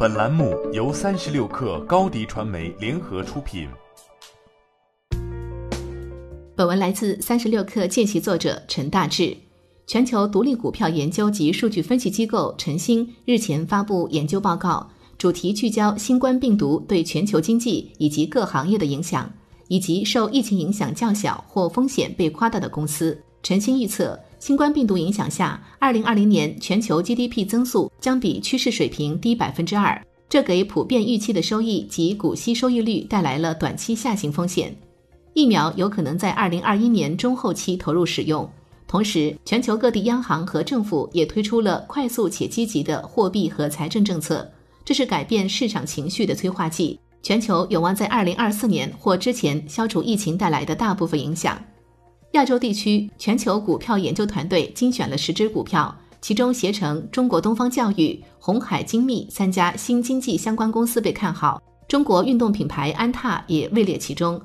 本栏目由三十六氪高低传媒联合出品。本文来自三十六氪见习作者陈大志。全球独立股票研究及数据分析机构晨星日前发布研究报告，主题聚焦新冠病毒对全球经济以及各行业的影响，以及受疫情影响较小或风险被夸大的公司。晨星预测。新冠病毒影响下，二零二零年全球 GDP 增速将比趋势水平低百分之二，这给普遍预期的收益及股息收益率带来了短期下行风险。疫苗有可能在二零二一年中后期投入使用，同时全球各地央行和政府也推出了快速且积极的货币和财政政策，这是改变市场情绪的催化剂。全球有望在二零二四年或之前消除疫情带来的大部分影响。亚洲地区全球股票研究团队精选了十只股票，其中携程、中国东方教育、红海精密三家新经济相关公司被看好，中国运动品牌安踏也位列其中。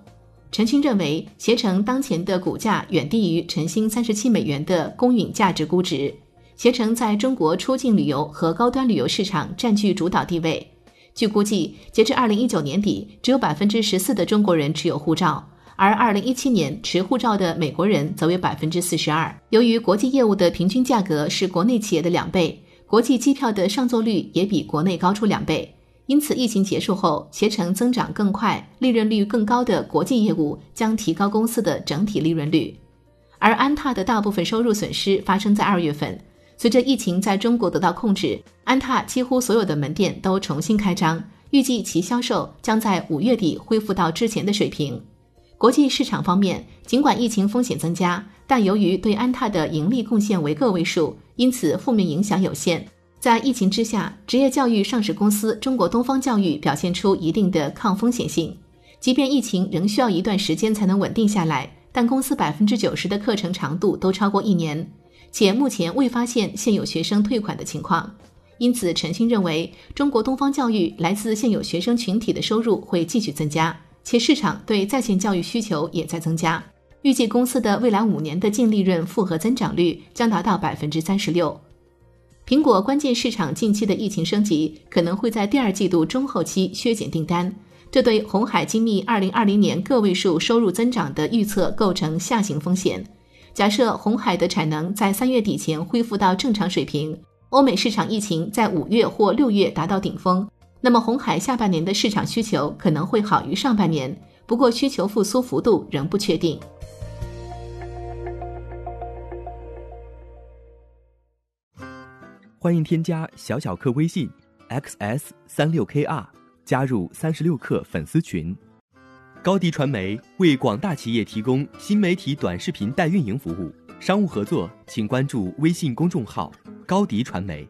陈勋认为，携程当前的股价远低于晨星三十七美元的公允价值估值。携程在中国出境旅游和高端旅游市场占据主导地位。据估计，截至二零一九年底，只有百分之十四的中国人持有护照。而二零一七年持护照的美国人则为百分之四十二。由于国际业务的平均价格是国内企业的两倍，国际机票的上座率也比国内高出两倍，因此疫情结束后，携程增长更快、利润率更高的国际业务将提高公司的整体利润率。而安踏的大部分收入损失发生在二月份，随着疫情在中国得到控制，安踏几乎所有的门店都重新开张，预计其销售将在五月底恢复到之前的水平。国际市场方面，尽管疫情风险增加，但由于对安踏的盈利贡献为个位数，因此负面影响有限。在疫情之下，职业教育上市公司中国东方教育表现出一定的抗风险性。即便疫情仍需要一段时间才能稳定下来，但公司百分之九十的课程长度都超过一年，且目前未发现现有学生退款的情况。因此，陈勋认为，中国东方教育来自现有学生群体的收入会继续增加。且市场对在线教育需求也在增加，预计公司的未来五年的净利润复合增长率将达到百分之三十六。苹果关键市场近期的疫情升级可能会在第二季度中后期削减订单，这对红海精密二零二零年个位数收入增长的预测构成下行风险。假设红海的产能在三月底前恢复到正常水平，欧美市场疫情在五月或六月达到顶峰。那么，红海下半年的市场需求可能会好于上半年，不过需求复苏幅度仍不确定。欢迎添加小小客微信 xs 三六 kr，加入三十六课粉丝群。高迪传媒为广大企业提供新媒体短视频代运营服务，商务合作请关注微信公众号高迪传媒。